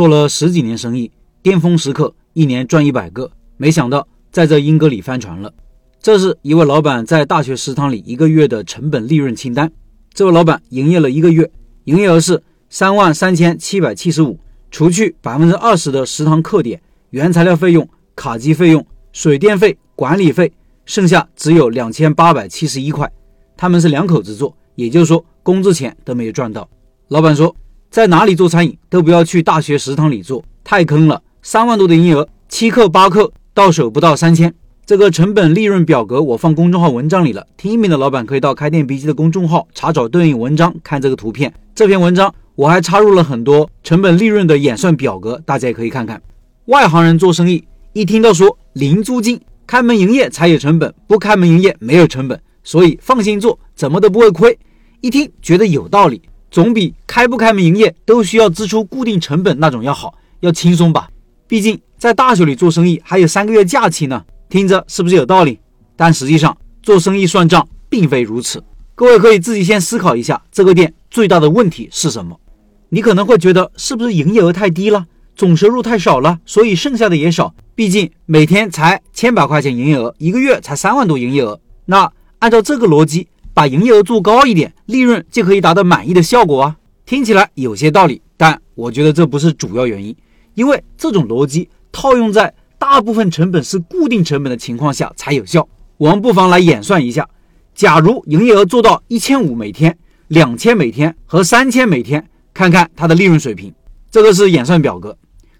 做了十几年生意，巅峰时刻一年赚一百个，没想到在这阴沟里翻船了。这是一位老板在大学食堂里一个月的成本利润清单。这位老板营业了一个月，营业额是三万三千七百七十五，除去百分之二十的食堂客点、原材料费用、卡机费用、水电费、管理费，剩下只有两千八百七十一块。他们是两口子做，也就是说工资钱都没有赚到。老板说，在哪里做餐饮都不要去大学食堂里做，太坑了。三万多的营业额，七克八克到手不到三千。这个成本利润表格我放公众号文章里了，听音频的老板可以到开店笔记的公众号查找对应文章，看这个图片。这篇文章我还插入了很多成本利润的演算表格，大家也可以看看。外行人做生意，一听到说零租金，开门营业才有成本，不开门营业没有成本。所以放心做，怎么都不会亏。一听觉得有道理，总比开不开门营业都需要支出固定成本那种要好，要轻松吧？毕竟在大学里做生意还有三个月假期呢，听着是不是有道理？但实际上做生意算账并非如此。各位可以自己先思考一下，这个店最大的问题是什么？你可能会觉得是不是营业额太低了，总收入太少了，所以剩下的也少。毕竟每天才千百块钱营业额，一个月才三万多营业额，那。按照这个逻辑，把营业额做高一点，利润就可以达到满意的效果啊！听起来有些道理，但我觉得这不是主要原因，因为这种逻辑套用在大部分成本是固定成本的情况下才有效。我们不妨来演算一下：假如营业额做到一千五每天、两千每天和三千每天，看看它的利润水平。这个是演算表格。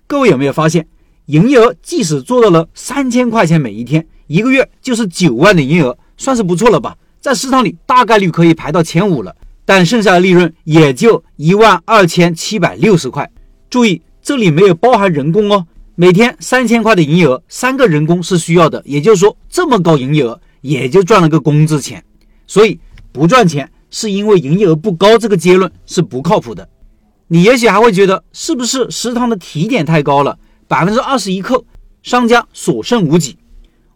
各位有没有发现，营业额即使做到了三千块钱每一天，一个月就是九万的营业额。算是不错了吧，在食堂里大概率可以排到前五了，但剩下的利润也就一万二千七百六十块。注意，这里没有包含人工哦。每天三千块的营业额，三个人工是需要的，也就是说，这么高营业额也就赚了个工资钱。所以不赚钱是因为营业额不高，这个结论是不靠谱的。你也许还会觉得，是不是食堂的提点太高了，百分之二十一扣，商家所剩无几？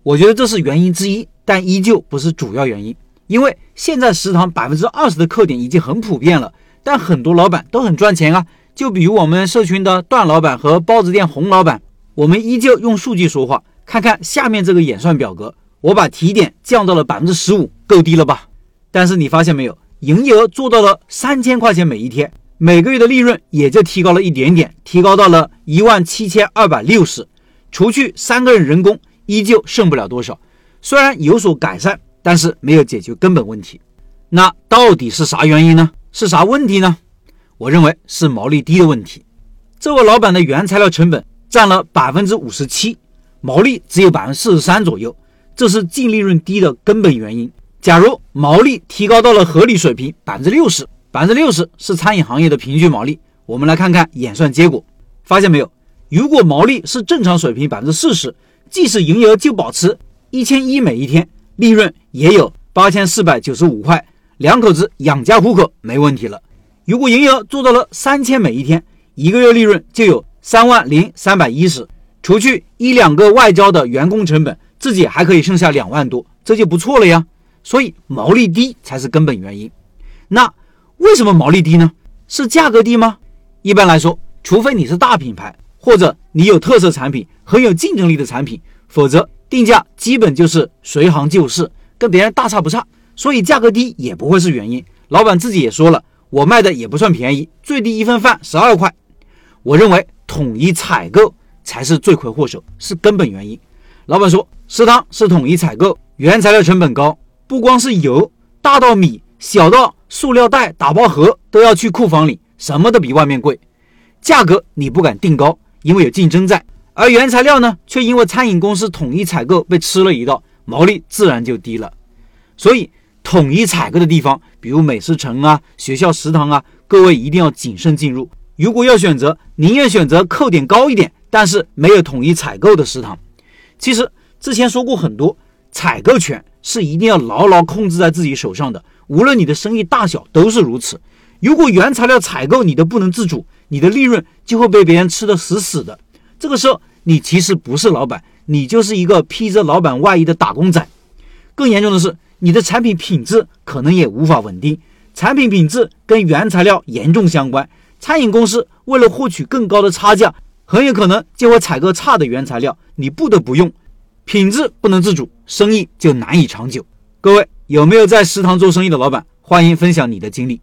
我觉得这是原因之一。但依旧不是主要原因，因为现在食堂百分之二十的客点已经很普遍了，但很多老板都很赚钱啊。就比如我们社群的段老板和包子店洪老板，我们依旧用数据说话。看看下面这个演算表格，我把提点降到了百分之十五，够低了吧？但是你发现没有，营业额做到了三千块钱每一天，每个月的利润也就提高了一点点，提高到了一万七千二百六十，除去三个人人工，依旧剩不了多少。虽然有所改善，但是没有解决根本问题。那到底是啥原因呢？是啥问题呢？我认为是毛利低的问题。这位老板的原材料成本占了百分之五十七，毛利只有百分之四十三左右，这是净利润低的根本原因。假如毛利提高到了合理水平，百分之六十，百分之六十是餐饮行业的平均毛利。我们来看看演算结果，发现没有？如果毛利是正常水平百分之四十，即使营业额就保持。一千一每一天，利润也有八千四百九十五块，两口子养家糊口没问题了。如果营业额做到了三千每一天，一个月利润就有三万零三百一十，除去一两个外交的员工成本，自己还可以剩下两万多，这就不错了呀。所以毛利低才是根本原因。那为什么毛利低呢？是价格低吗？一般来说，除非你是大品牌，或者你有特色产品，很有竞争力的产品，否则。定价基本就是随行就市，跟别人大差不差，所以价格低也不会是原因。老板自己也说了，我卖的也不算便宜，最低一份饭十二块。我认为统一采购才是罪魁祸首，是根本原因。老板说，食堂是统一采购，原材料成本高，不光是油，大到米，小到塑料袋、打包盒都要去库房里，什么都比外面贵。价格你不敢定高，因为有竞争在。而原材料呢，却因为餐饮公司统一采购被吃了一道，毛利自然就低了。所以，统一采购的地方，比如美食城啊、学校食堂啊，各位一定要谨慎进入。如果要选择，宁愿选择扣点高一点，但是没有统一采购的食堂。其实之前说过很多，采购权是一定要牢牢控制在自己手上的，无论你的生意大小都是如此。如果原材料采购你都不能自主，你的利润就会被别人吃得死死的。这个时候，你其实不是老板，你就是一个披着老板外衣的打工仔。更严重的是，你的产品品质可能也无法稳定。产品品质跟原材料严重相关，餐饮公司为了获取更高的差价，很有可能就会采购差的原材料，你不得不用，品质不能自主，生意就难以长久。各位有没有在食堂做生意的老板？欢迎分享你的经历。